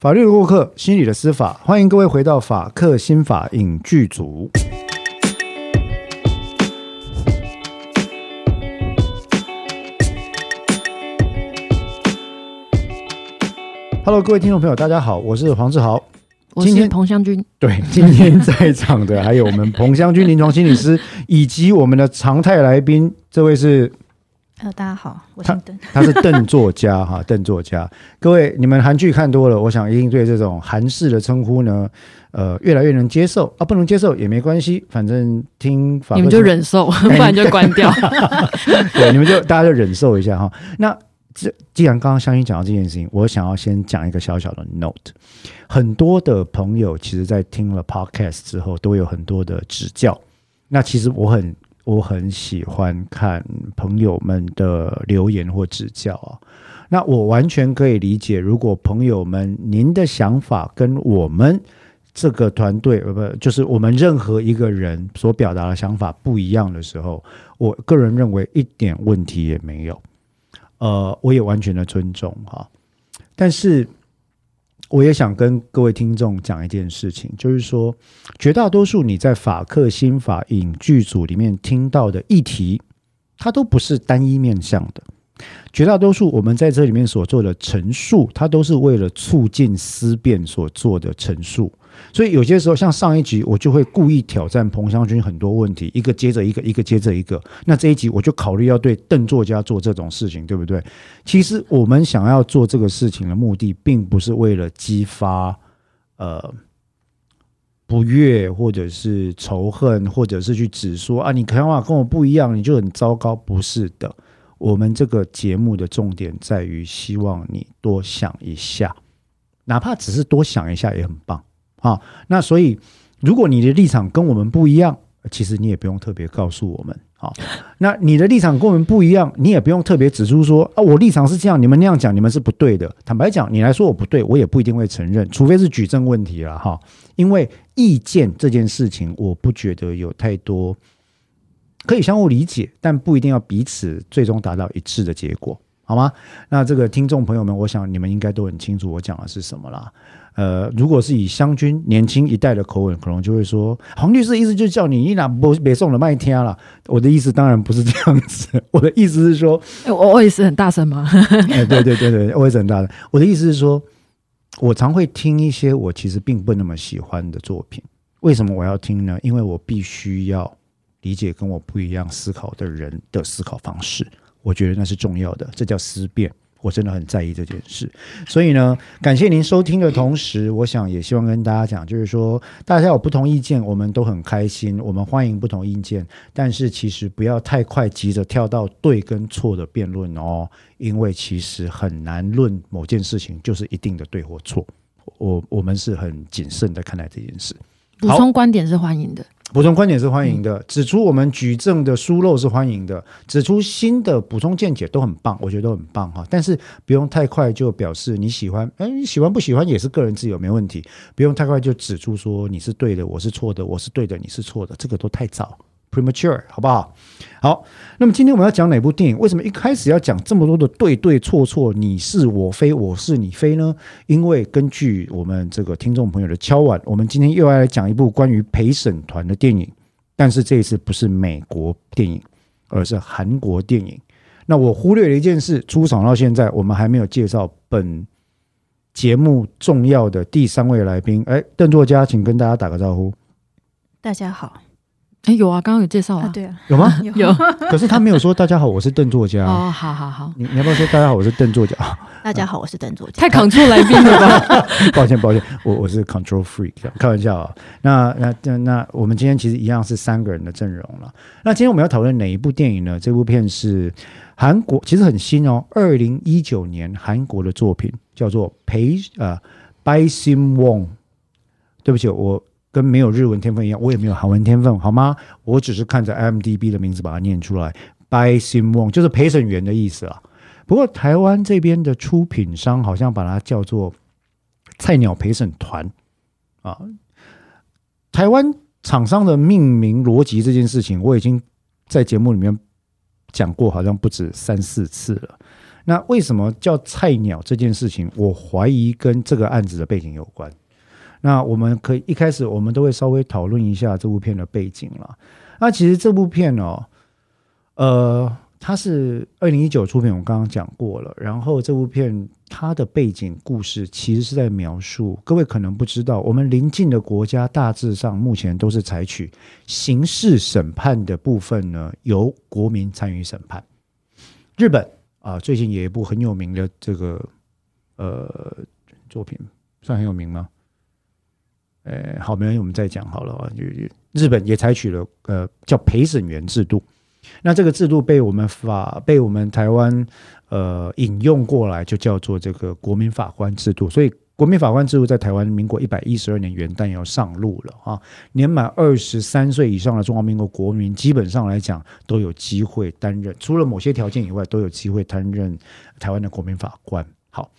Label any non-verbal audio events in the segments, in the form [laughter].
法律的过客，心理的司法，欢迎各位回到法客心法影剧组。Hello，各位听众朋友，大家好，我是黄志豪，我是彭湘君。[laughs] 对，今天在场的还有我们彭湘君临床心理师，以及我们的常态来宾，这位是。呃，大家好，我姓邓，他是邓作家哈，邓作家。各位，你们韩剧看多了，我想一定对这种韩式的称呼呢，呃，越来越能接受啊。不能接受也没关系，反正听法你们就忍受，[laughs] 不然就关掉。[laughs] 对，你们就大家就忍受一下哈。那这既然刚刚湘君讲到这件事情，我想要先讲一个小小的 note。很多的朋友其实，在听了 podcast 之后，都有很多的指教。那其实我很。我很喜欢看朋友们的留言或指教啊，那我完全可以理解，如果朋友们您的想法跟我们这个团队呃不就是我们任何一个人所表达的想法不一样的时候，我个人认为一点问题也没有，呃，我也完全的尊重哈，但是。我也想跟各位听众讲一件事情，就是说，绝大多数你在法客新法影剧组里面听到的议题，它都不是单一面向的。绝大多数我们在这里面所做的陈述，它都是为了促进思辨所做的陈述。所以有些时候，像上一集，我就会故意挑战彭湘君很多问题，一个接着一个，一个接着一个。那这一集我就考虑要对邓作家做这种事情，对不对？其实我们想要做这个事情的目的，并不是为了激发呃不悦，或者是仇恨，或者是去指说啊，你看法跟我不一样，你就很糟糕。不是的，我们这个节目的重点在于希望你多想一下，哪怕只是多想一下也很棒。好，那所以，如果你的立场跟我们不一样，其实你也不用特别告诉我们。好，那你的立场跟我们不一样，你也不用特别指出说啊，我立场是这样，你们那样讲，你们是不对的。坦白讲，你来说我不对，我也不一定会承认，除非是举证问题了哈。因为意见这件事情，我不觉得有太多可以相互理解，但不一定要彼此最终达到一致的结果，好吗？那这个听众朋友们，我想你们应该都很清楚我讲的是什么啦。呃，如果是以湘军年轻一代的口吻，可能就会说，黄律师的意思就是叫你你俩不别送了麦天了。我的意思当然不是这样子，我的意思是说，我 [laughs] 我也是很大声吗？[laughs] 哎，对对对对，我也是很大声。我的意思是说，我常会听一些我其实并不那么喜欢的作品。为什么我要听呢？因为我必须要理解跟我不一样思考的人的思考方式，我觉得那是重要的，这叫思辨。我真的很在意这件事，所以呢，感谢您收听的同时，我想也希望跟大家讲，就是说大家有不同意见，我们都很开心，我们欢迎不同意见，但是其实不要太快急着跳到对跟错的辩论哦，因为其实很难论某件事情就是一定的对或错，我我们是很谨慎的看待这件事，补充观点是欢迎的。补充观点是欢迎的，指出我们举证的疏漏是欢迎的，指出新的补充见解都很棒，我觉得都很棒哈。但是不用太快就表示你喜欢，哎，你喜欢不喜欢也是个人自由，没问题。不用太快就指出说你是对的，我是错的，我是对的，你是错的，这个都太早。Premature 好不好？好，那么今天我们要讲哪部电影？为什么一开始要讲这么多的对对错错？你是我非，我是你非呢？因为根据我们这个听众朋友的敲碗，我们今天又要来讲一部关于陪审团的电影，但是这一次不是美国电影，而是韩国电影。那我忽略了一件事，出场到现在，我们还没有介绍本节目重要的第三位来宾。哎，邓作家，请跟大家打个招呼。大家好。哎，有啊，刚刚有介绍啊，对啊，有吗？[laughs] 有，[laughs] 可是他没有说大家好，我是邓作家。哦，好好好，你你要不要说大家好，我是邓作家？[laughs] 大家好，我是邓作家。太 control 来宾了吧？抱歉抱歉，我我是 control freak，开玩笑啊。那那那那，我们今天其实一样是三个人的阵容了。那今天我们要讨论哪一部电影呢？这部片是韩国，其实很新哦，二零一九年韩国的作品，叫做陪呃 By Sim Wong。对不起，我。跟没有日文天分一样，我也没有韩文天分，好吗？我只是看着 IMDB 的名字把它念出来，By Sim Wong 就是陪审员的意思啊。不过台湾这边的出品商好像把它叫做菜鸟陪审团啊。台湾厂商的命名逻辑这件事情，我已经在节目里面讲过，好像不止三四次了。那为什么叫菜鸟这件事情？我怀疑跟这个案子的背景有关。那我们可以一开始我们都会稍微讨论一下这部片的背景了。那其实这部片哦，呃，它是二零一九出品，我刚刚讲过了。然后这部片它的背景故事其实是在描述，各位可能不知道，我们邻近的国家大致上目前都是采取刑事审判的部分呢，由国民参与审判。日本啊，最近有一部很有名的这个呃作品，算很有名吗？呃，好，没关系，我们再讲好了啊。就日本也采取了呃叫陪审员制度，那这个制度被我们法被我们台湾呃引用过来，就叫做这个国民法官制度。所以国民法官制度在台湾民国一百一十二年元旦要上路了啊。年满二十三岁以上的中华民国国民，基本上来讲都有机会担任，除了某些条件以外，都有机会担任台湾的国民法官。好。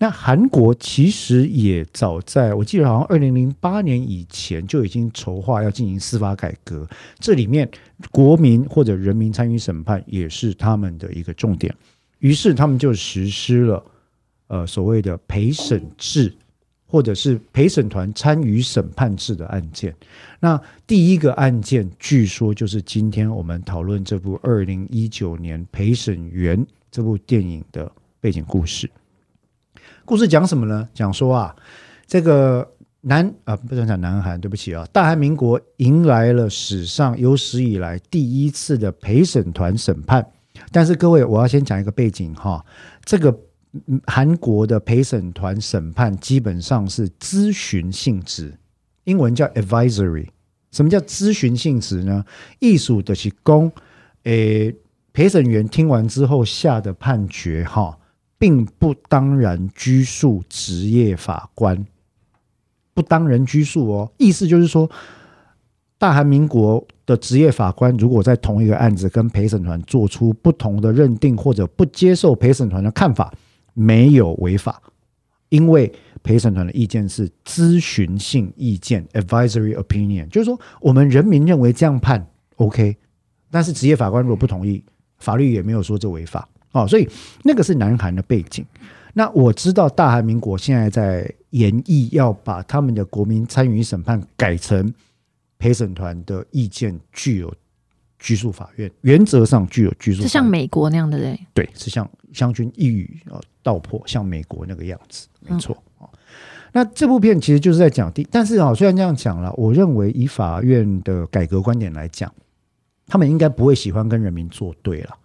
那韩国其实也早在我记得，好像二零零八年以前就已经筹划要进行司法改革，这里面国民或者人民参与审判也是他们的一个重点。于是他们就实施了呃所谓的陪审制，或者是陪审团参与审判制的案件。那第一个案件，据说就是今天我们讨论这部二零一九年《陪审员》这部电影的背景故事。故事讲什么呢？讲说啊，这个南啊，不能讲南韩，对不起啊，大韩民国迎来了史上有史以来第一次的陪审团审判。但是各位，我要先讲一个背景哈，这个韩国的陪审团审判基本上是咨询性质，英文叫 advisory。什么叫咨询性质呢？艺术的是说，诶，陪审员听完之后下的判决哈。并不当然拘束职业法官，不当然拘束哦。意思就是说，大韩民国的职业法官如果在同一个案子跟陪审团做出不同的认定，或者不接受陪审团的看法，没有违法，因为陪审团的意见是咨询性意见 （advisory opinion），就是说我们人民认为这样判 OK，但是职业法官如果不同意，法律也没有说这违法。哦，所以那个是南韩的背景。那我知道大韩民国现在在研议要把他们的国民参与审判改成陪审团的意见具有拘束法院，原则上具有拘束法院。是像美国那样的嘞？对，是像湘军一语啊道破，像美国那个样子，没错。嗯、那这部片其实就是在讲第，但是啊，虽然这样讲了，我认为以法院的改革观点来讲，他们应该不会喜欢跟人民作对了。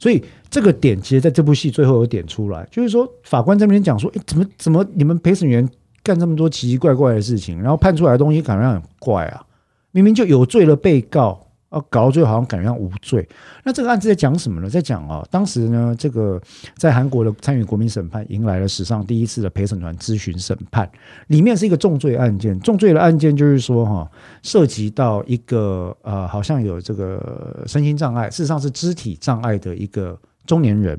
所以这个点其实在这部戏最后有点出来，就是说法官在那边讲说，诶，怎么怎么你们陪审员干这么多奇奇怪怪的事情，然后判出来的东西感觉很怪啊，明明就有罪的被告。啊，搞到最后好像感觉像无罪。那这个案子在讲什么呢？在讲啊，当时呢，这个在韩国的参与国民审判，迎来了史上第一次的陪审团咨询审判。里面是一个重罪案件，重罪的案件就是说哈，涉及到一个呃，好像有这个身心障碍，事实上是肢体障碍的一个中年人，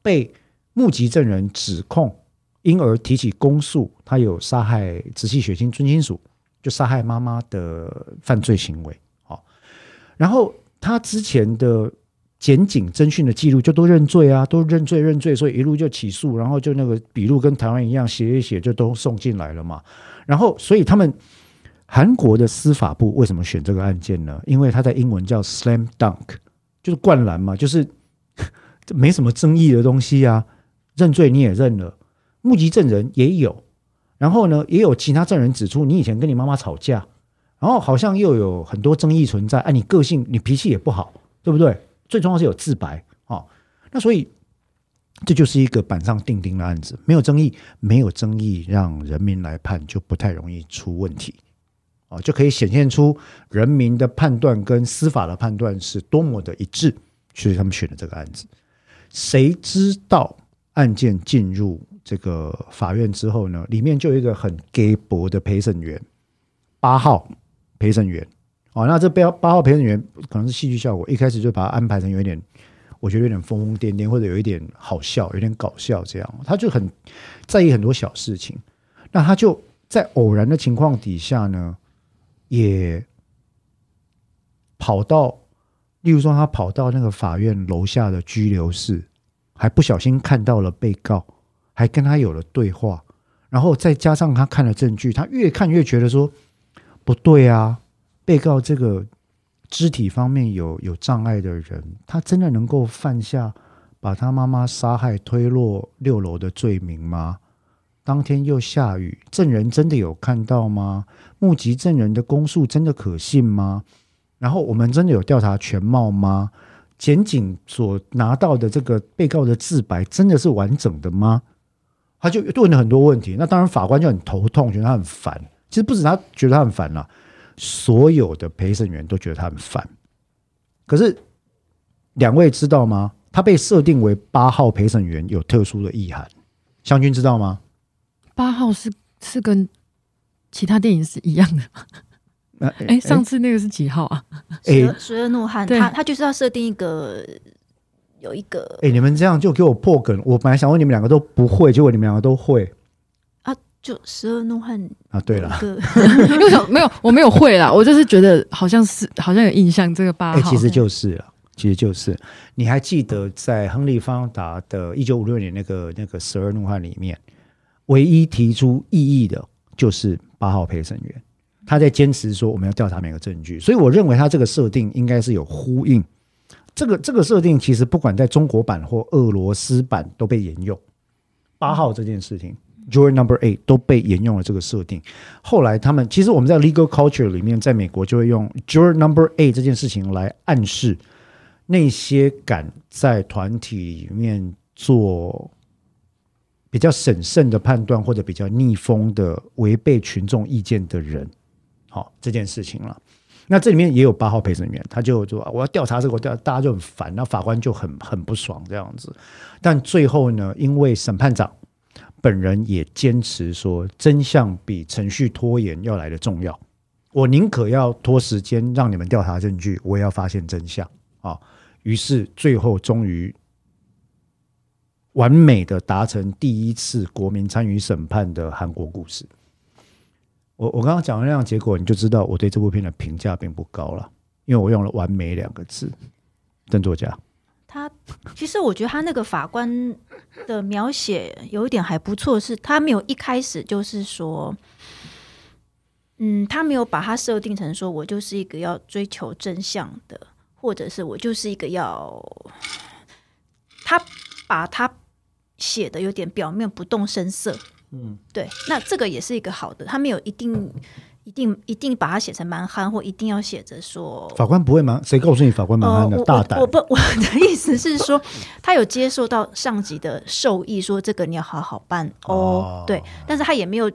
被目击证人指控，因而提起公诉，他有杀害直系血亲尊亲属，就杀害妈妈的犯罪行为。然后他之前的检警侦讯的记录就都认罪啊，都认罪认罪，所以一路就起诉，然后就那个笔录跟台湾一样，写一写就都送进来了嘛。然后，所以他们韩国的司法部为什么选这个案件呢？因为他在英文叫 slam dunk，就是灌篮嘛，就是这没什么争议的东西啊。认罪你也认了，目击证人也有，然后呢，也有其他证人指出你以前跟你妈妈吵架。然后好像又有很多争议存在，哎，你个性你脾气也不好，对不对？最重要是有自白啊，那所以这就是一个板上钉钉的案子，没有争议，没有争议，让人民来判就不太容易出问题，哦，就可以显现出人民的判断跟司法的判断是多么的一致，所以他们选了这个案子。谁知道案件进入这个法院之后呢？里面就有一个很 gay 博的陪审员八号。陪审员，哦，那这八八号陪审员可能是戏剧效果，一开始就把他安排成有一点，我觉得有点疯疯癫癫，或者有一点好笑，有点搞笑这样。他就很在意很多小事情，那他就在偶然的情况底下呢，也跑到，例如说他跑到那个法院楼下的拘留室，还不小心看到了被告，还跟他有了对话，然后再加上他看了证据，他越看越觉得说不对啊，被告这个肢体方面有有障碍的人，他真的能够犯下把他妈妈杀害推落六楼的罪名吗？当天又下雨，证人真的有看到吗？目击证人的供述真的可信吗？然后我们真的有调查全貌吗？检警所拿到的这个被告的自白真的是完整的吗？他就问了很多问题。那当然法官就很头痛，觉得他很烦。其实不止他觉得他很烦了，所有的陪审员都觉得他很烦。可是两位知道吗？他被设定为八号陪审员有特殊的意涵。湘军知道吗？八号是是跟其他电影是一样的。哎、[laughs] 欸，上次那个是几号啊？十二十二怒汉，他他就是要设定一个有一个。哎、欸，你们这样就给我破梗。我本来想问你们两个都不会，结果你们两个都会啊？就十二怒汉啊？对了，[laughs] 因为没有，我没有会啦。我就是觉得好像是，好像有印象这个八号、欸。其实就是了，其实就是。你还记得在亨利·方达的一九五六年那个那个十二怒汉里面，唯一提出异议的就是八号陪审员。他在坚持说我们要调查每个证据，所以我认为他这个设定应该是有呼应。这个这个设定其实不管在中国版或俄罗斯版都被沿用。八号这件事情，Juror Number Eight 都被沿用了这个设定。后来他们其实我们在 legal culture 里面，在美国就会用 Juror Number Eight 这件事情来暗示那些敢在团体里面做比较审慎的判断或者比较逆风的违背群众意见的人。好，这件事情了。那这里面也有八号陪审员，他就说我要调查这个，我大家就很烦，那法官就很很不爽这样子。但最后呢，因为审判长本人也坚持说，真相比程序拖延要来的重要，我宁可要拖时间让你们调查证据，我也要发现真相啊。于是最后终于完美的达成第一次国民参与审判的韩国故事。我我刚刚讲的那样结果，你就知道我对这部片的评价并不高了，因为我用了“完美”两个字。郑作家，他其实我觉得他那个法官的描写有一点还不错，是他没有一开始就是说，嗯，他没有把他设定成说我就是一个要追求真相的，或者是我就是一个要，他把他写的有点表面不动声色。嗯，对，那这个也是一个好的，他没有一定、一定、一定把它写成蛮憨，或一定要写着说法官不会蛮，谁告诉你法官蛮憨的？呃、大胆，我不，我的意思是说，他有接受到上级的授意，说这个你要好好办哦，哦，对，但是他也没有。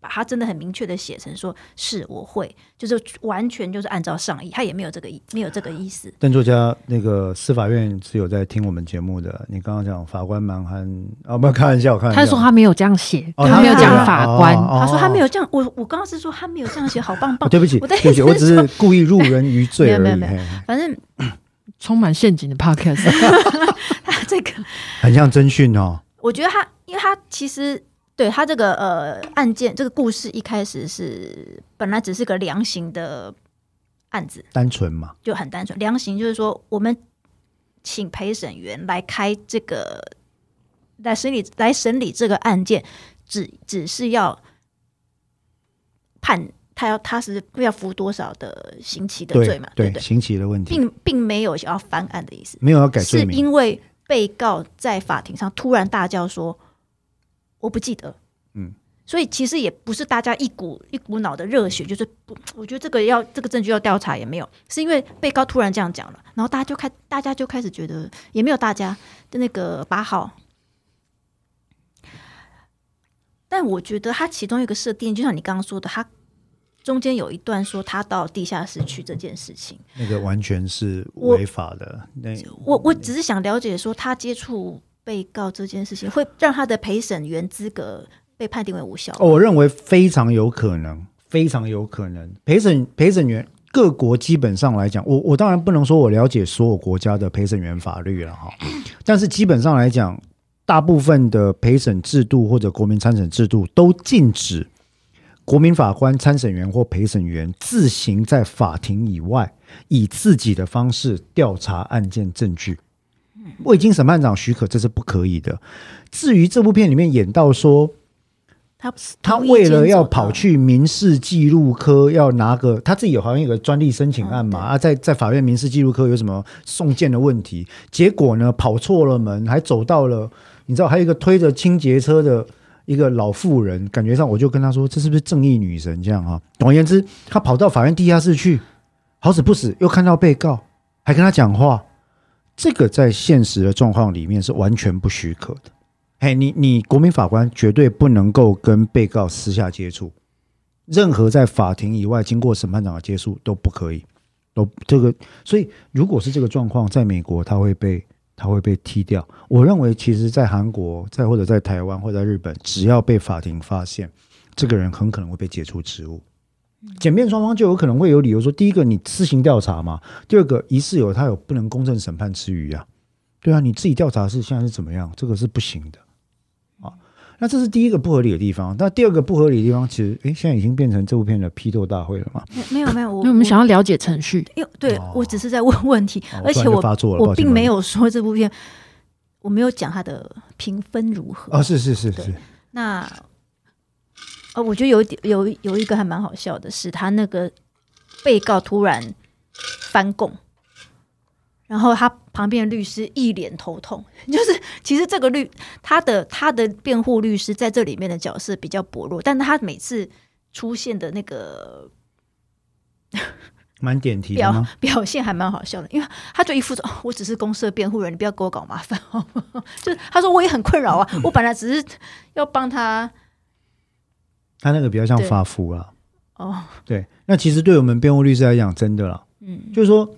把他真的很明确的写成说是我会，就是完全就是按照上意，他也没有这个意，没有这个意思。邓作家，那个司法院是有在听我们节目的。你刚刚讲法官蛮憨，啊，不要开玩笑，开玩笑。他说他没有这样写，哦、他没有讲法官，哦哦、他说他没有这样。我我刚刚是说他没有这样写，好棒棒。哦、对不起，对不起，我只是 [laughs] 故意入人于罪而已。没有没有没有，反正充满陷阱的 podcast，[laughs] 他这个很像侦讯哦。我觉得他，因为他其实。对他这个呃案件，这个故事一开始是本来只是个量刑的案子，单纯嘛，就很单纯。量刑就是说，我们请陪审员来开这个来审理来审理这个案件，只只是要判他要他是要服多少的刑期的罪嘛？对对，对，刑期的问题，并并没有想要翻案的意思，没有要改罪名，是因为被告在法庭上突然大叫说。我不记得，嗯，所以其实也不是大家一股一股脑的热血，就是不，[tsk] 我觉得这个要这个证据要调查也没有，是因为被告突然这样讲了，然后大家就开，大家就开始觉得也没有大家的那个八号，但我觉得他其中一个设定，就像你刚刚说的，他中间有一段说他到地下室去这件事情，那个完全是违法的。那我我只是想了解说他接触。被告这件事情会让他的陪审员资格被判定为无效。我认为非常有可能，非常有可能。陪审陪审员各国基本上来讲，我我当然不能说我了解所有国家的陪审员法律了哈，[coughs] 但是基本上来讲，大部分的陪审制度或者国民参审制度都禁止国民法官、参审员或陪审员自行在法庭以外以自己的方式调查案件证据。未经审判长许可，这是不可以的。至于这部片里面演到说，他他为了要跑去民事记录科，要拿个他自己有好像有个专利申请案嘛，啊，在在法院民事记录科有什么送件的问题，结果呢跑错了门，还走到了，你知道还有一个推着清洁车的一个老妇人，感觉上我就跟他说，这是不是正义女神这样啊？总而言之，他跑到法院地下室去，好死不死又看到被告，还跟他讲话，这个在现实的状况里面是完全不许可的。嘿，你你国民法官绝对不能够跟被告私下接触，任何在法庭以外经过审判长的接触都不可以，都这个。所以，如果是这个状况，在美国他会被他会被踢掉。我认为，其实，在韩国，在或者在台湾或者在日本，只要被法庭发现，这个人很可能会被解除职务。检辩双方就有可能会有理由说：第一个，你自行调查嘛；第二个，疑似有他有不能公正审判之余啊。对啊，你自己调查是现在是怎么样？这个是不行的啊。那这是第一个不合理的地方，那第二个不合理的地方，其实，哎，现在已经变成这部片的批斗大会了嘛？没有没有，我因为我们想要了解程序，因为对、哦、我只是在问问题，哦、[laughs] 而且我我，我并没有说这部片，我没有讲它的评分如何哦，是是是是。那，呃，我觉得有一点有有一个还蛮好笑的是，他那个被告突然翻供。然后他旁边的律师一脸头痛，就是其实这个律他的他的辩护律师在这里面的角色比较薄弱，但他每次出现的那个 [laughs] 蛮点题的表表现还蛮好笑的，因为他就一副说、哦：“我只是公司的辩护人，你不要给我搞麻烦。[laughs] ”就是他说我也很困扰啊，我本来只是要帮他，他那个比较像发福啊。哦，对，那其实对我们辩护律师来讲，真的啦，嗯，就是说。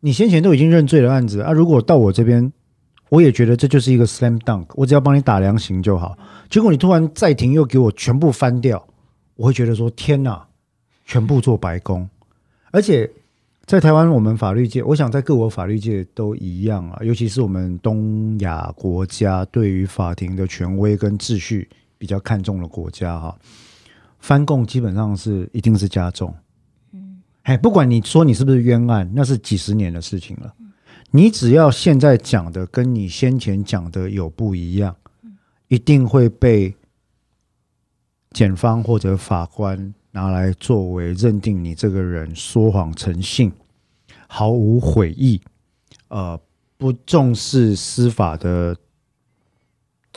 你先前都已经认罪的案子啊，如果到我这边，我也觉得这就是一个 slam dunk，我只要帮你打量刑就好。结果你突然再庭又给我全部翻掉，我会觉得说天哪，全部做白工。而且在台湾，我们法律界，我想在各国法律界都一样啊，尤其是我们东亚国家，对于法庭的权威跟秩序比较看重的国家哈，翻供基本上是一定是加重。嗯哎，不管你说你是不是冤案，那是几十年的事情了。你只要现在讲的跟你先前讲的有不一样，一定会被检方或者法官拿来作为认定你这个人说谎成性、毫无悔意、呃，不重视司法的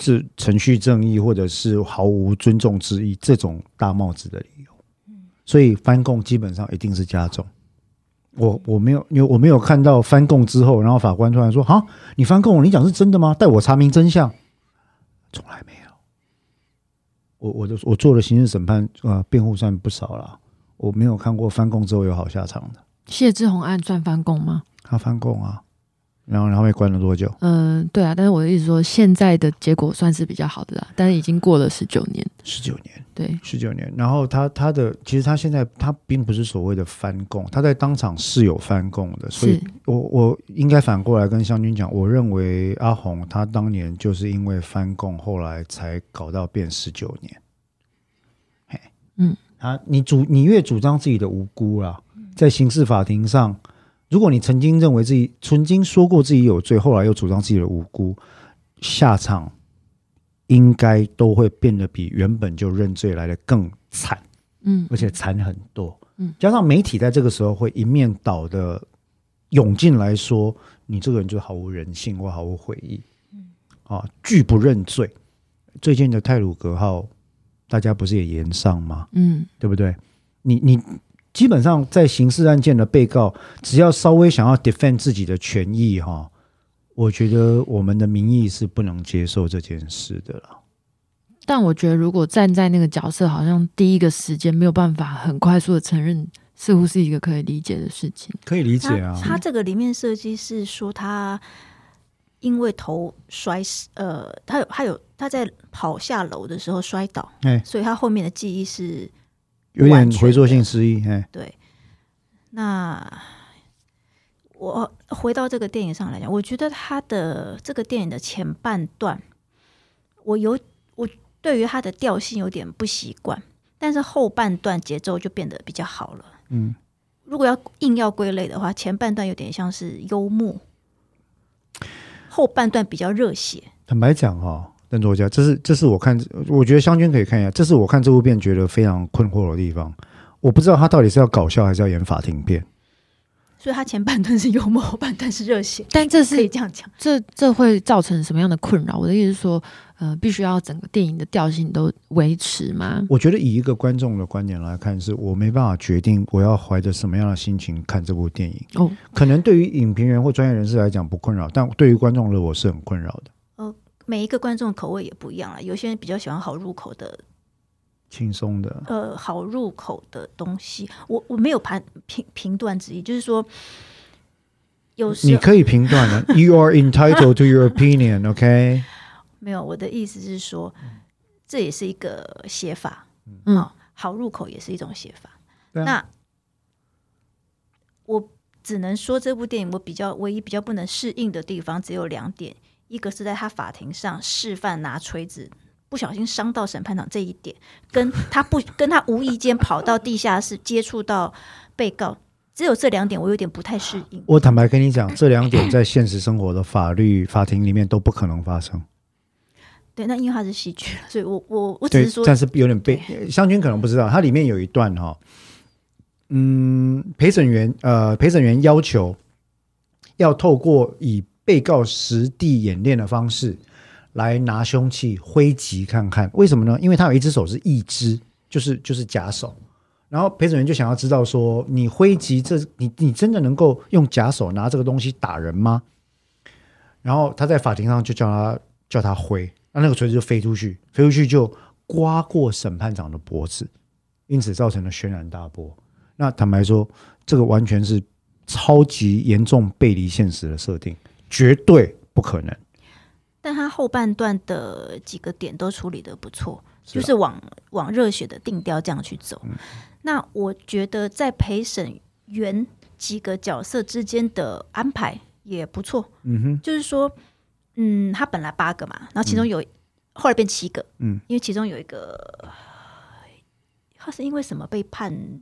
这程序正义，或者是毫无尊重之意这种大帽子的理由。所以翻供基本上一定是加重。我我没有，因为我没有看到翻供之后，然后法官突然说：“好，你翻供，你讲是真的吗？带我查明真相。”从来没有。我我的我做了刑事审判啊，辩护算不少了。我没有看过翻供之后有好下场的。谢志宏案算翻供吗？他翻供啊。然后，然后被关了多久？嗯，对啊，但是我的意思说，现在的结果算是比较好的啦，但是已经过了十九年，十九年，对，十九年。然后他他的其实他现在他并不是所谓的翻供，他在当场是有翻供的，所以我我应该反过来跟湘军讲，我认为阿红他当年就是因为翻供，后来才搞到变十九年。嘿，嗯，啊，你主你越主张自己的无辜啦，在刑事法庭上。如果你曾经认为自己曾经说过自己有罪，后来又主张自己的无辜，下场应该都会变得比原本就认罪来的更惨，嗯，而且惨很多，嗯，加上媒体在这个时候会一面倒的涌进来说，你这个人就毫无人性或毫无悔意，嗯，啊，拒不认罪。最近的泰鲁格号，大家不是也炎上吗？嗯，对不对？你你。基本上，在刑事案件的被告，只要稍微想要 defend 自己的权益，哈，我觉得我们的民意是不能接受这件事的了。但我觉得，如果站在那个角色，好像第一个时间没有办法很快速的承认，似乎是一个可以理解的事情。可以理解啊。他，他这个里面设计是说，他因为头摔死，呃，他有他有他在跑下楼的时候摔倒，欸，所以他后面的记忆是。有点回溯性失忆，哎，对。那我回到这个电影上来讲，我觉得他的这个电影的前半段，我有我对于他的调性有点不习惯，但是后半段节奏就变得比较好了。嗯，如果要硬要归类的话，前半段有点像是幽默。后半段比较热血。坦白讲哈，邓作家，这是这是我看，我觉得湘君可以看一下，这是我看这部片觉得非常困惑的地方。我不知道他到底是要搞笑还是要演法庭片。所以他前半段是幽默，后半段是热血，但这是可以这样讲。这这会造成什么样的困扰？我的意思是说，呃，必须要整个电影的调性都维持吗？我觉得以一个观众的观点来看，是我没办法决定我要怀着什么样的心情看这部电影。哦，可能对于影评人或专业人士来讲不困扰，但对于观众的我是很困扰的。呃，每一个观众的口味也不一样啊，有些人比较喜欢好入口的。轻松的，呃，好入口的东西，我我没有判评评断之意，就是说，有时你可以评断的，You are entitled to your opinion，OK？[laughs] 没有，我的意思是说，这也是一个写法，嗯，哦，好入口也是一种写法。嗯，那我只能说，这部电影我比较唯一比较不能适应的地方只有两点，一个是在他法庭上示范拿锤子。不小心伤到审判长这一点，跟他不跟他无意间跑到地下室接触到被告，只有这两点我有点不太适应。我坦白跟你讲，这两点在现实生活的法律法庭里面都不可能发生。对，那因为他是戏剧，所以我我我只是说，但是有点被湘君可能不知道，它里面有一段哈，嗯，陪审员呃陪审员要求要透过以被告实地演练的方式。来拿凶器挥击看看，为什么呢？因为他有一只手是义肢，就是就是假手。然后陪审员就想要知道说，你挥击这，你你真的能够用假手拿这个东西打人吗？然后他在法庭上就叫他叫他挥，那那个锤子就飞出去，飞出去就刮过审判长的脖子，因此造成了轩然大波。那坦白说，这个完全是超级严重背离现实的设定，绝对不可能。但他后半段的几个点都处理的不错，是就是往往热血的定调这样去走。嗯、那我觉得在陪审员几个角色之间的安排也不错。嗯哼，就是说，嗯，他本来八个嘛，然后其中有、嗯、后来变七个。嗯，因为其中有一个，他是因为什么被判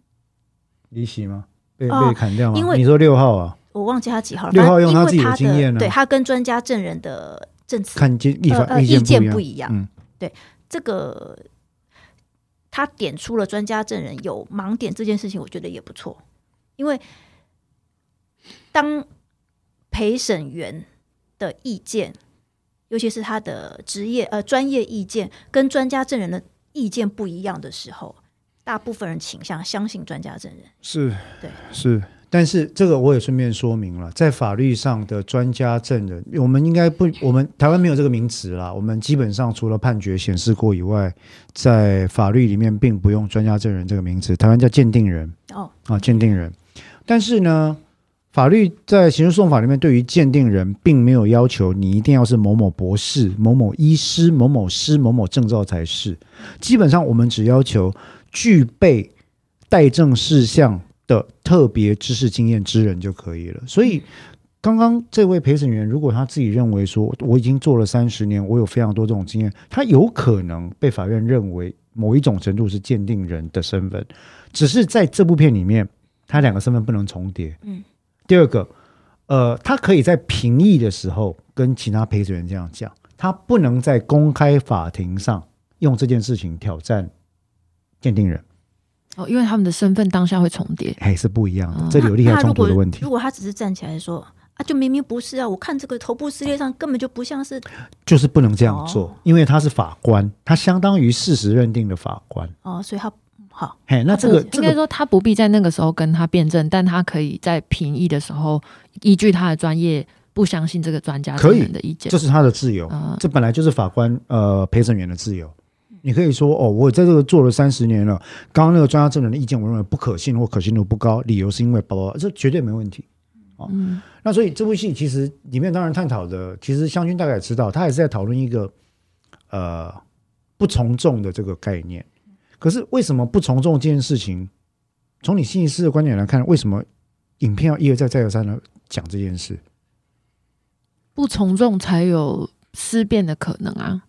离席吗？被被砍掉吗？因为你说六号啊，我忘记他几号了。六号用他自己的经验、啊，对他跟专家证人的。证词看见意呃意见不一样，嗯，对这个他点出了专家证人有盲点这件事情，我觉得也不错，因为当陪审员的意见，尤其是他的职业呃专业意见跟专家证人的意见不一样的时候，大部分人倾向相信专家证人，是，对，是。但是这个我也顺便说明了，在法律上的专家证人，我们应该不，我们台湾没有这个名词啦。我们基本上除了判决显示过以外，在法律里面并不用专家证人这个名词，台湾叫鉴定人。哦，啊，鉴定人。但是呢，法律在刑事诉讼法里面对于鉴定人，并没有要求你一定要是某某博士、某某医师、某某师、某某证照才是。基本上我们只要求具备待证事项的特别知识经验之人就可以了。所以，刚刚这位陪审员，如果他自己认为说我已经做了三十年，我有非常多这种经验，他有可能被法院认为某一种程度是鉴定人的身份。只是在这部片里面，他两个身份不能重叠。嗯。第二个，呃，他可以在评议的时候跟其他陪审员这样讲，他不能在公开法庭上用这件事情挑战鉴定人。哦，因为他们的身份当下会重叠，还是不一样的。这里有利害冲突的问题。如果他只是站起来说啊，就明明不是啊，我看这个头部撕裂上根本就不像是，就是不能这样做，因为他是法官，他相当于事实认定的法官。哦，所以他好，嘿，那这个应该说他不必在那个时候跟他辩证，但他可以在评议的时候依据他的专业，不相信这个专家证人的意见，这是他的自由。这本来就是法官呃陪审员的自由。你可以说哦，我在这个做了三十年了。刚刚那个专家证人的意见，我认为不可信或可信度不高，理由是因为包包，这绝对没问题。哦，嗯，那所以这部戏其实里面当然探讨的，其实湘军大概也知道，他也是在讨论一个呃不从众的这个概念。可是为什么不从众这件事情，从你心理师的观点来看，为什么影片要一而再再而三的讲这件事？不从众才有思辨的可能啊。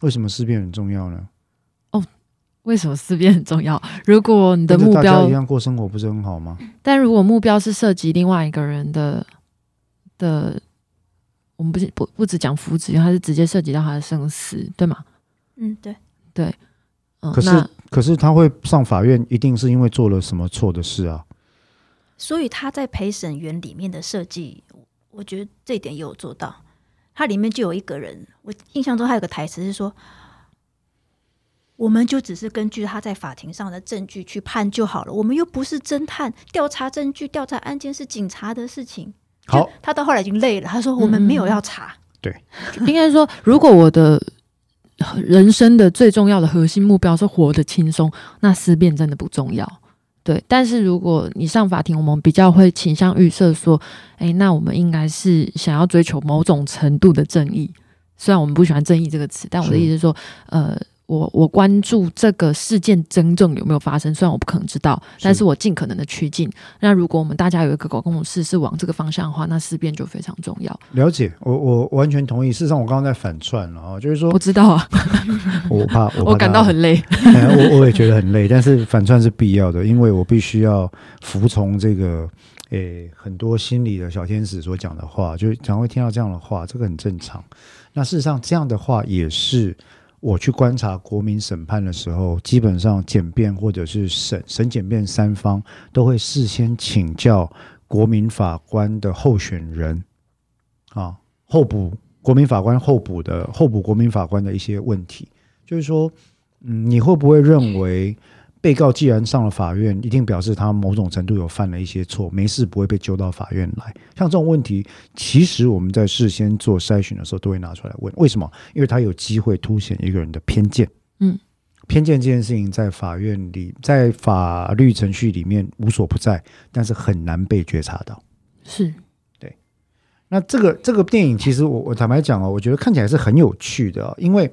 为什么思辨很重要呢？哦，为什么思辨很重要？如果你的目标一样过生活，不是很好吗？但如果目标是涉及另外一个人的的我们不不不只讲福祉，它是直接涉及到他的生死，对吗？嗯，对对。嗯，可是可是他会上法院，一定是因为做了什么错的事啊？所以他在陪审员里面的设计，我觉得这一点也有做到。它里面就有一个人，我印象中还有个台词是说：“我们就只是根据他在法庭上的证据去判就好了，我们又不是侦探，调查证据、调查案件是警察的事情。”好，他到后来已经累了，他说：“我们没有要查。嗯”对，应该说，如果我的人生的最重要的核心目标是活得轻松，那思辨真的不重要。对，但是如果你上法庭，我们比较会倾向预设说，哎，那我们应该是想要追求某种程度的正义。虽然我们不喜欢“正义”这个词，但我的意思是说，是呃。我我关注这个事件真正有没有发生，虽然我不可能知道，但是我尽可能的趋近。那如果我们大家有一个共识是往这个方向的话，那事变就非常重要。了解，我我完全同意。事实上，我刚刚在反串了啊，就是说，我知道啊，[laughs] 我怕 [laughs] 我，怕我感到很累，[laughs] 我我也觉得很累，但是反串是必要的，因为我必须要服从这个诶很多心理的小天使所讲的话，就常会听到这样的话，这个很正常。那事实上，这样的话也是。我去观察国民审判的时候，基本上检辩或者是审审检辩三方都会事先请教国民法官的候选人，啊，候补国民法官候补的候补国民法官的一些问题，就是说，嗯，你会不会认为？被告既然上了法院，一定表示他某种程度有犯了一些错，没事不会被揪到法院来。像这种问题，其实我们在事先做筛选的时候都会拿出来问。为什么？因为他有机会凸显一个人的偏见。嗯，偏见这件事情在法院里，在法律程序里面无所不在，但是很难被觉察到。是，对。那这个这个电影，其实我我坦白讲哦，我觉得看起来是很有趣的，因为。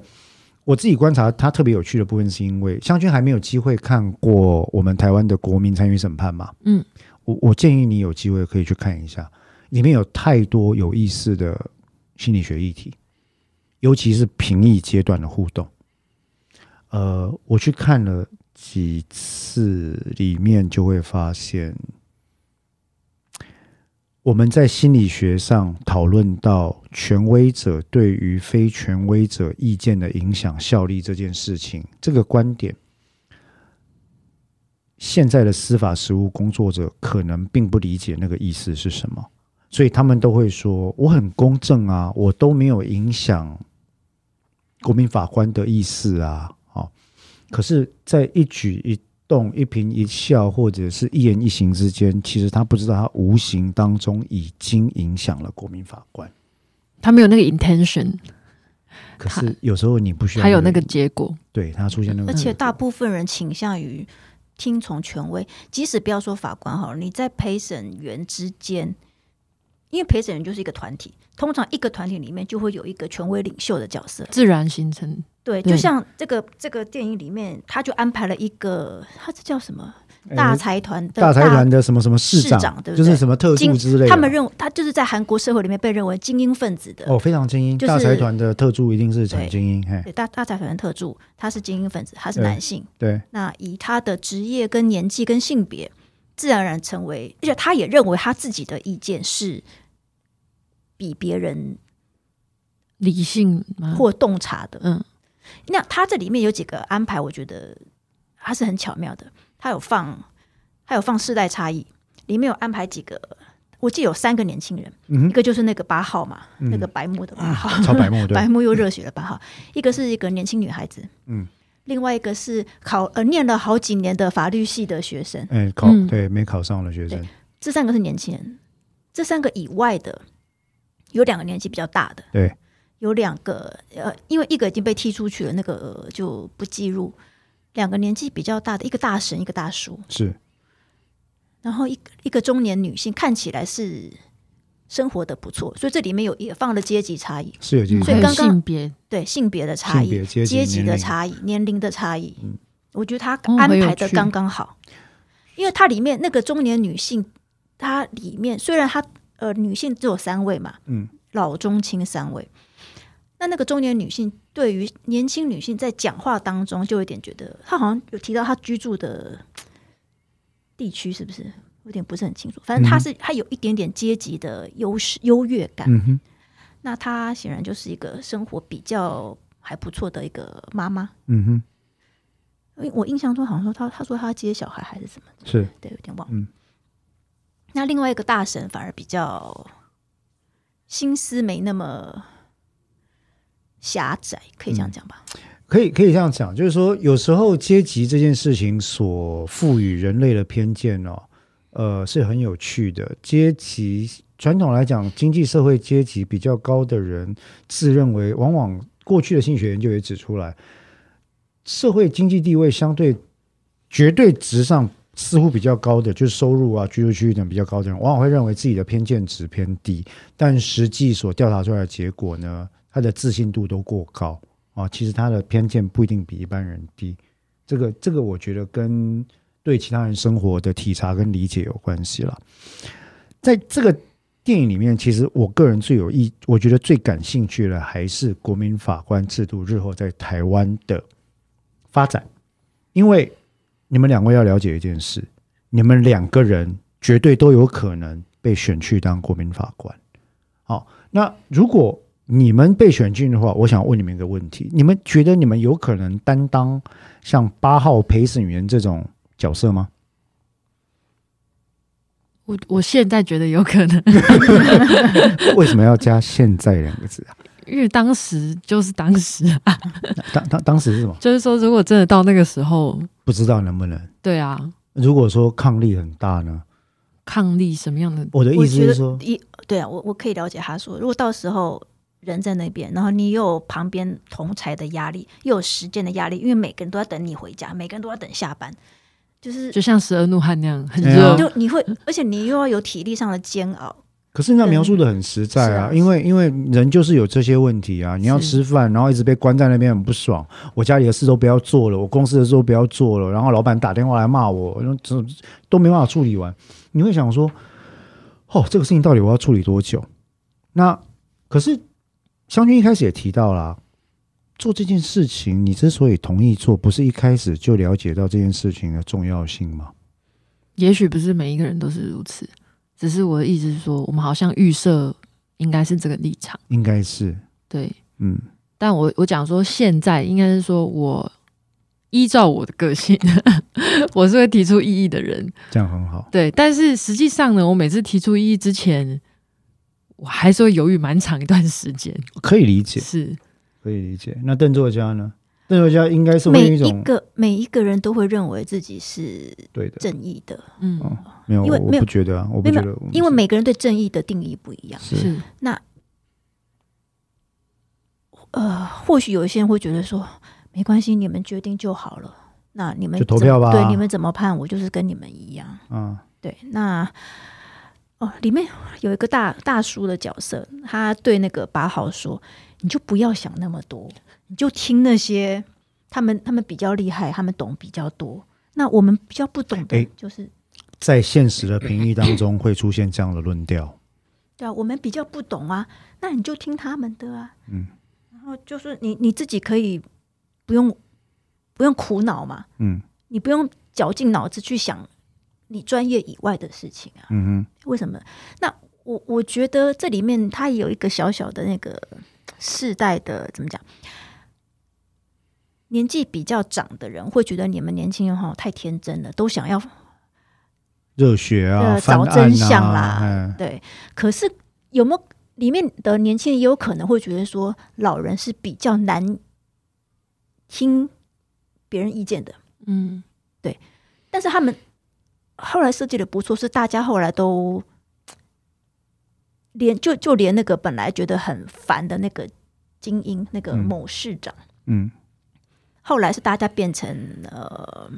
我自己观察它特别有趣的部分，是因为湘军还没有机会看过我们台湾的国民参与审判嘛？嗯，我我建议你有机会可以去看一下，里面有太多有意思的心理学议题，尤其是评议阶段的互动。呃，我去看了几次，里面就会发现。我们在心理学上讨论到权威者对于非权威者意见的影响效力这件事情，这个观点，现在的司法实务工作者可能并不理解那个意思是什么，所以他们都会说：“我很公正啊，我都没有影响国民法官的意思啊。”好，可是，在一举一动一颦一笑，或者是一言一行之间，其实他不知道，他无形当中已经影响了国民法官。他没有那个 intention，可是有时候你不需要、那个，还有那个结果，对他出现那个，而且大部分人倾向于听从权威，即使不要说法官好了，你在陪审员之间，因为陪审员就是一个团体，通常一个团体里面就会有一个权威领袖的角色，自然形成。对，就像这个这个电影里面，他就安排了一个，他这叫什么大财团的大财团的什么什么市长，对不对？就是什么特助之类的。他们认为他就是在韩国社会里面被认为精英分子的哦，非常精英。大财团的特助一定是很精英，对，大大财团的特助他是精英分子，他是男性。对，那以他的职业跟年纪跟性别，自然而然成为，而且他也认为他自己的意见是比别人理性或洞察的。嗯。那他这里面有几个安排，我觉得他是很巧妙的。他有放，他有放世代差异，里面有安排几个，我记得有三个年轻人，嗯、一个就是那个八号嘛，嗯、那个白木的八号，超白木，[laughs] 白木又热血的八号。一个是一个年轻女孩子，嗯，另外一个是考呃念了好几年的法律系的学生，哎、欸，考对没考上的学生。这三个是年轻人，这三个以外的有两个年纪比较大的，对。有两个，呃，因为一个已经被踢出去了，那个就不计入。两个年纪比较大的，一个大神，一个大叔，是。然后一一个中年女性，看起来是生活的不错，所以这里面有也放了阶级差异，是有阶级，所以刚刚性别。对性别的差异、阶级的差异、年龄的差异，嗯，我觉得他安排的刚刚好，哦，因为它里面那个中年女性，她里面虽然她呃女性只有三位嘛，嗯，老中青三位。那那个中年女性对于年轻女性在讲话当中，就有点觉得她好像有提到她居住的地区是不是？有点不是很清楚。反正他是他有一点点阶级的优势优越感。嗯那他显然就是一个生活比较还不错的一个妈妈。嗯哼，我印象中好像说他他说他接小孩还是什么，是对，有点忘。嗯，那另外一个大神反而比较心思没那么狭窄，可以这样讲吧？嗯可以可以这样讲，就是说，有时候阶级这件事情所赋予人类的偏见哦，呃，是很有趣的。阶级传统来讲，经济社会阶级比较高的人，自认为往往过去的心理学研究也指出来，社会经济地位相对绝对值上似乎比较高的，就是收入啊、居住区域等比较高的人，往往会认为自己的偏见值偏低，但实际所调查出来的结果呢，他的自信度都过高。啊，其实他的偏见不一定比一般人低，这个这个我觉得跟对其他人生活的体察跟理解有关系了。在这个电影里面，其实我个人最有意，我觉得最感兴趣的还是国民法官制度日后在台湾的发展，因为你们两位要了解一件事，你们两个人绝对都有可能被选去当国民法官。好，那如果你们被选进的话，我想问你们一个问题：你们觉得你们有可能担当像八号陪审员这种角色吗？我我现在觉得有可能。[laughs] 为什么要加“现在”两个字啊？[laughs] 因为当时就是当时啊。当当当时是什么？就是说，如果真的到那个时候，不知道能不能？对啊。如果说抗力很大呢？抗力什么样的？我的意思是说，一对啊，我我可以了解他说，如果到时候。人在那边，然后你又有旁边同才的压力，又有时间的压力，因为每个人都要等你回家，每个人都要等下班，就是就像十二怒汉那样很热，就你会，而且你又要有体力上的煎熬。可是那描述的很实在啊，因为因为人就是有这些问题啊，你要吃饭，然后一直被关在那边很不爽，我家里的事都不要做了，我公司的事都不要做了，然后老板打电话来骂我，都都没办法处理完，你会想说，哦，这个事情到底我要处理多久？那可是。湘军一开始也提到了，做这件事情，你之所以同意做，不是一开始就了解到这件事情的重要性吗？也许不是每一个人都是如此，只是我的意思是说，我们好像预设应该是这个立场，应该是对，嗯。但我我讲说，现在应该是说我依照我的个性，[laughs] 我是会提出异议的人，这样很好。对，但是实际上呢，我每次提出异议之前。我还是会犹豫蛮长一段时间，可以理解，是可以理解。那邓作家呢？邓作家应该是每一个每一个人都会认为自己是对的、正义的。嗯，没有，因为我不觉得啊，我不觉得，因为每个人对正义的定义不一样。是那呃，或许有一些人会觉得说，没关系，你们决定就好了。那你们就投票吧，对，你们怎么判，我就是跟你们一样。嗯，对，那。哦，里面有一个大大叔的角色，他对那个八号说：“你就不要想那么多，你就听那些他们他们比较厉害，他们懂比较多。那我们比较不懂的，就是、欸、在现实的评议当中会出现这样的论调。对啊，我们比较不懂啊，那你就听他们的啊。嗯，然后就是你你自己可以不用不用苦恼嘛。嗯，你不用绞尽脑汁去想。”你专业以外的事情啊，嗯哼，为什么？那我我觉得这里面它有一个小小的那个世代的怎么讲？年纪比较长的人会觉得你们年轻人哈太天真了，都想要热血啊，呃、找真相啦，啊、对。可是有没有里面的年轻人也有可能会觉得说，老人是比较难听别人意见的，嗯，对。但是他们。后来设计的不错，是大家后来都连就就连那个本来觉得很烦的那个精英，那个某市长，嗯，后来是大家变成呃，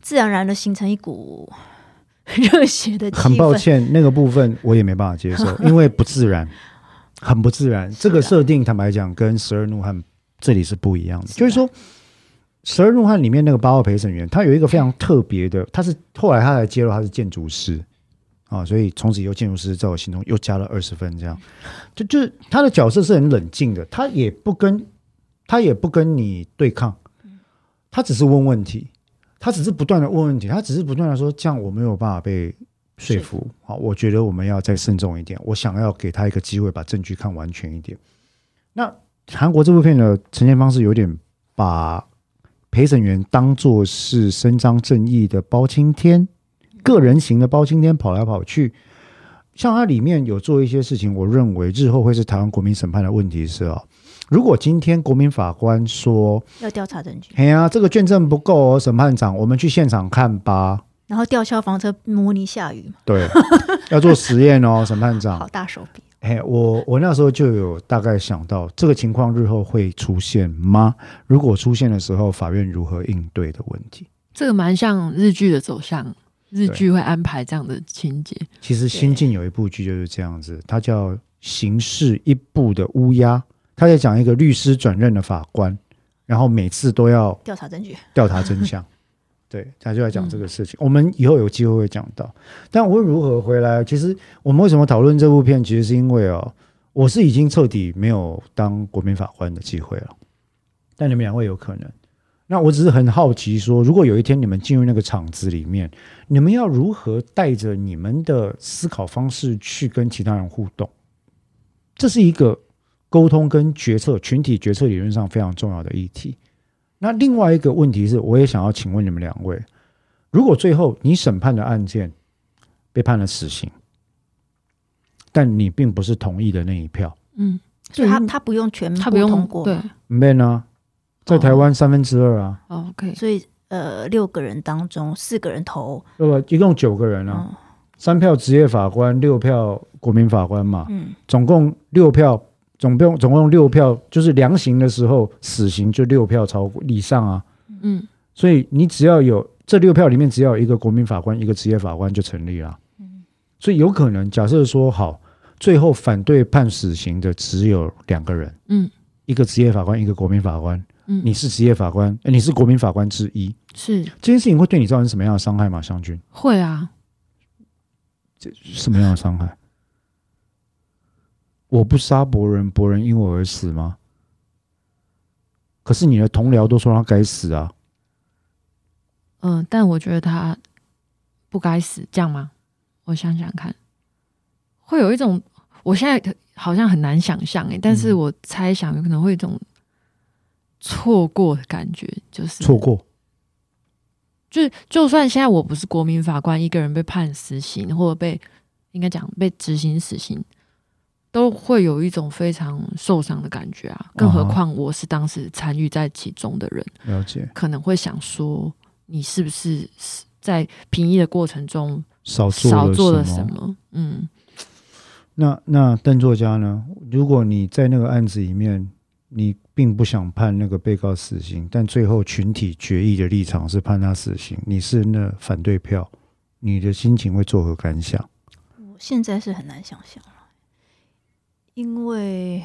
自然而然的形成一股 [laughs] 热血的气氛。很抱歉，那个部分我也没办法接受，因为不自然，很不自然。这个设定坦白讲，跟十二怒汉这里是不一样的，是就是说。十二怒汉里面那个八号陪审员，他有一个非常特别的，他是后来他才揭露他是建筑师啊，所以从此以后建筑师在我心中又加了二十分，这样就就是他的角色是很冷静的，他也不跟他也不跟你对抗，他只是问问题，他只是不断的问问题，他只是不断的说这样我没有办法被说服。啊，我觉得我们要再慎重一点。我想要给他一个机会，把证据看完全一点。那韩国这部片的呈现方式有点把陪审员当做是伸张正义的包青天，个人型的包青天跑来跑去。像它里面有做一些事情，我认为日后会是台湾国民审判的问题是哦。如果今天国民法官说要调查证据，哎呀，这个卷证不够哦，审判长，我们去现场看吧。然后吊消防车模拟下雨嘛，对，要做实验哦，[laughs] 审判长。好大手笔。哎，我我那时候就有大概想到这个情况日后会出现吗？如果出现的时候，法院如何应对的问题？这个蛮像日剧的走向，日剧会安排这样的情节。其实新晋有一部剧就是这样子，它叫《刑事一部的乌鸦》。它在讲一个律师转任的法官，然后每次都要调查证据、调查真相。[laughs] 对，他就在讲这个事情。我们以后有机会会讲到。但无论如何回来？其实我们为什么讨论这部片？其实是因为哦，我是已经彻底没有当国民法官的机会了。但你们两位有可能。那我只是很好奇，说如果有一天你们进入那个场子里面，你们要如何带着你们的思考方式去跟其他人互动？这是一个。沟通跟决策，群体决策理论上非常重要的议题。那另外一个问题是，我也想要请问你们两位：如果最后你审判的案件被判了死刑，但你并不是同意的那一票，嗯，所以他他不用全部通过，对，没呢，在台湾三分之二啊，哦，OK，所以呃，六个人当中四个人投，对吧？一共九个人啊，嗯、三票职业法官，六票国民法官嘛，嗯，总共六票。总共总共六票，就是量刑的时候，死刑就六票超过以上啊。嗯，所以你只要有这六票里面只要有一个国民法官，一个职业法官就成立了。嗯，所以有可能假设说好，最后反对判死刑的只有两个人。嗯，一个职业法官，一个国民法官。嗯，你是职业法官，你是国民法官之一。是这件事情会对你造成什么样的伤害吗？湘军？会啊。这什么样的伤害？我不杀伯仁，伯仁因我而死吗？可是你的同僚都说他该死啊。嗯，但我觉得他不该死，这样吗？我想想看，会有一种，我现在好像很难想象哎，但是我猜想有可能会有一种错过的感觉，就是错过。就就算现在我不是国民法官，一个人被判死刑，或者被应该讲被执行死刑。都会有一种非常受伤的感觉啊，更何况我是当时参与在其中的人，了解，可能会想说，你是不是在评议的过程中少少做了什么？嗯，那那邓作家呢？如果你在那个案子里面，你并不想判那个被告死刑，但最后群体决议的立场是判他死刑，你是那反对票，你的心情会作何感想？我现在是很难想象了。因为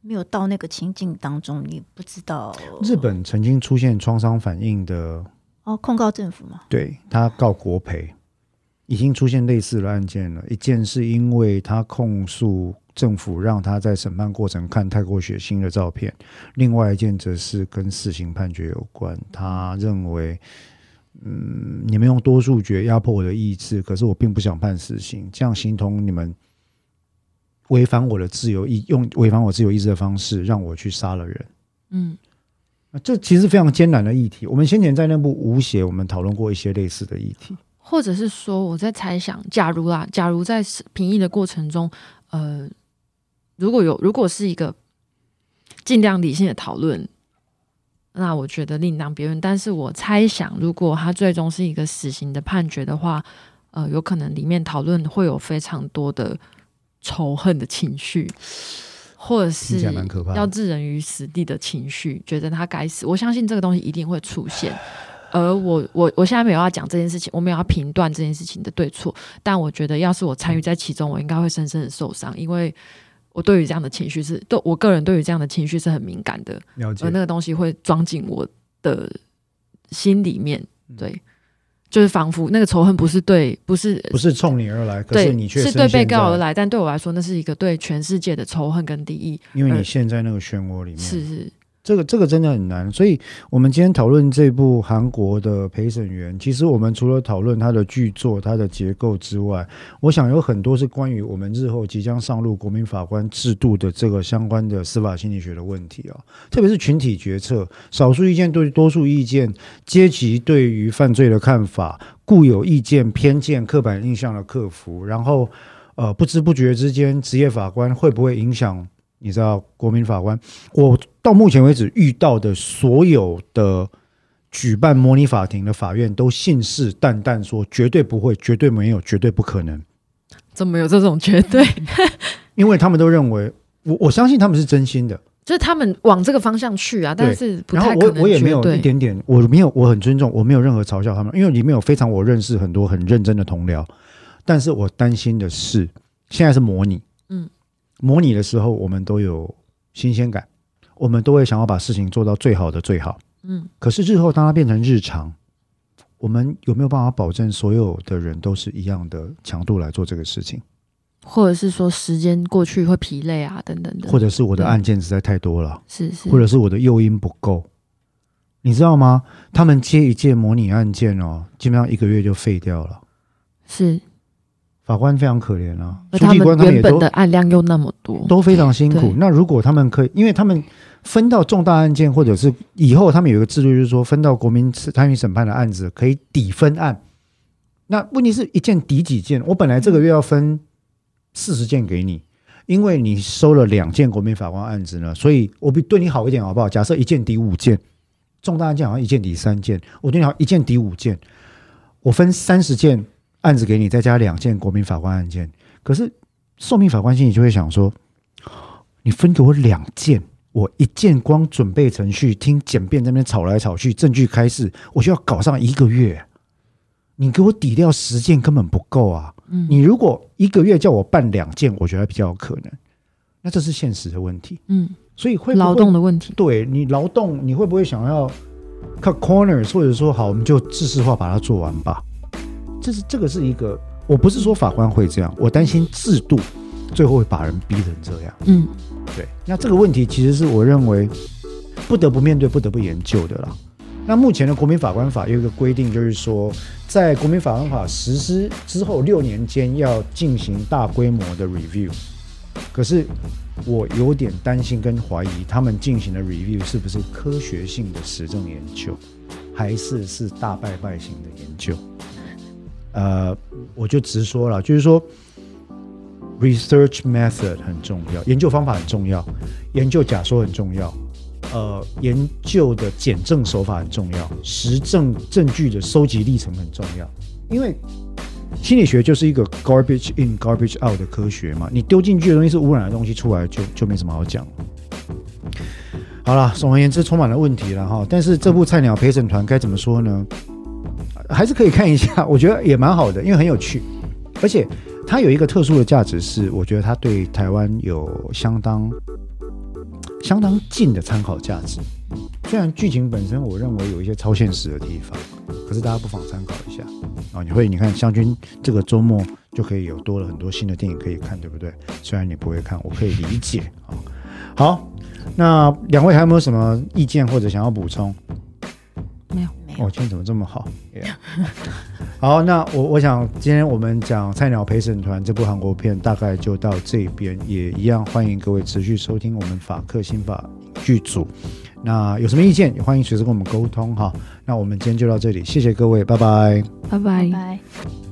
没有到那个情境当中，你不知道。日本曾经出现创伤反应的哦，控告政府嘛？对，他告国赔，已经出现类似的案件了。一件是因为他控诉政府让他在审判过程看太过血腥的照片，另外一件则是跟死刑判决有关。他认为。嗯，你们用多数决压迫我的意志，可是我并不想判死刑，这样形同你们违反我的自由意，用违反我自由意志的方式让我去杀了人。嗯，这其实非常艰难的议题。我们先前在那部《无邪》，我们讨论过一些类似的议题，或者是说我在猜想，假如啦，假如在评议的过程中，呃，如果有如果是一个尽量理性的讨论。那我觉得另当别论，但是我猜想，如果他最终是一个死刑的判决的话，呃，有可能里面讨论会有非常多的仇恨的情绪，或者是要置人于死地的情绪，觉得他该死。我相信这个东西一定会出现。而我我我现在没有要讲这件事情，我没有要评断这件事情的对错，但我觉得要是我参与在其中，我应该会深深的受伤，因为。我对于这样的情绪是，对我个人对于这样的情绪是很敏感的，了解。而那个东西会装进我的心里面，对，嗯、就是仿佛那个仇恨不是对，不是不是冲你而来，可是你却是对被告而来，但对我来说，那是一个对全世界的仇恨跟敌意。因为你陷在那个漩涡里面，是是，这个这个真的很难，所以我们今天讨论这部韩国的陪审员，其实我们除了讨论它的剧作、它的结构之外，我想有很多是关于我们日后即将上路国民法官制度的这个相关的司法心理学的问题啊，特别是群体决策、少数意见对多数意见、阶级对于犯罪的看法、固有意见、偏见、刻板印象的克服，然后呃不知不觉之间，职业法官会不会影响？你知道国民法官，我到目前为止遇到的所有的举办模拟法庭的法院都信誓旦旦说绝对不会，绝对没有，绝对不可能。怎么有这种绝对？[laughs] 因为他们都认为，我我相信他们是真心的，就是他们往这个方向去啊。但是不太可能，然后我我也没有一点点，我没有，我很尊重，我没有任何嘲笑他们，因为里面有非常我认识很多很认真的同僚。但是我担心的是，现在是模拟，嗯。模拟的时候，我们都有新鲜感，我们都会想要把事情做到最好的最好。嗯，可是日后当它变成日常，我们有没有办法保证所有的人都是一样的强度来做这个事情？或者是说时间过去会疲累啊，等等的。或者是我的案件实在太多了，是是，或者是我的诱因不够，你知道吗？他们接一件模拟案件哦，基本上一个月就废掉了。是。法官非常可怜啊，书记官他们原本的案量又那么多，都非常辛苦。那如果他们可以，因为他们分到重大案件，或者是以后他们有一个制度，就是说分到国民参与审判的案子可以抵分案。那问题是一件抵几件？我本来这个月要分四十件给你，因为你收了两件国民法官案子呢，所以我比对你好一点好不好？假设一件抵五件，重大案件好像一件抵三件，我对你好一件抵五件，我分三十件。案子给你，再加两件国民法官案件，可是受命法官心里就会想说：你分给我两件，我一件光准备程序、听检辩那边吵来吵去、证据开示，我就要搞上一个月。你给我抵掉十件根本不够啊！你如果一个月叫我办两件，我觉得比较有可能。那这是现实的问题。嗯，所以会劳动的问题。对你劳动，你会不会想要 cut corners，或者说好，我们就制式化把它做完吧？这是这个是一个，我不是说法官会这样，我担心制度最后会把人逼成这样。嗯，对。那这个问题其实是我认为不得不面对、不得不研究的啦。那目前的国民法官法有一个规定，就是说在国民法官法实施之后六年间要进行大规模的 review。可是我有点担心跟怀疑，他们进行的 review 是不是科学性的实证研究，还是是大拜拜型的研究？呃，我就直说了，就是说，research method 很重要，研究方法很重要，研究假说很重要，呃，研究的检证手法很重要，实证证据的收集历程很重要，因为心理学就是一个 garbage in garbage out 的科学嘛，你丢进去的东西是污染的东西，出来就就没什么好讲。好了，总而言之，充满了问题了哈，但是这部菜鸟陪审团该怎么说呢？还是可以看一下，我觉得也蛮好的，因为很有趣，而且它有一个特殊的价值是，我觉得它对台湾有相当相当近的参考价值。虽然剧情本身我认为有一些超现实的地方，可是大家不妨参考一下啊！你会你看湘军这个周末就可以有多了很多新的电影可以看，对不对？虽然你不会看，我可以理解啊。好，那两位还有没有什么意见或者想要补充？没有。哦，今天怎么这么好？Yeah. [laughs] 好，那我我想今天我们讲《菜鸟陪审团》这部韩国片，大概就到这边，也一样欢迎各位持续收听我们法克新法剧组。那有什么意见，也欢迎随时跟我们沟通哈。那我们今天就到这里，谢谢各位，拜拜，拜拜。拜拜。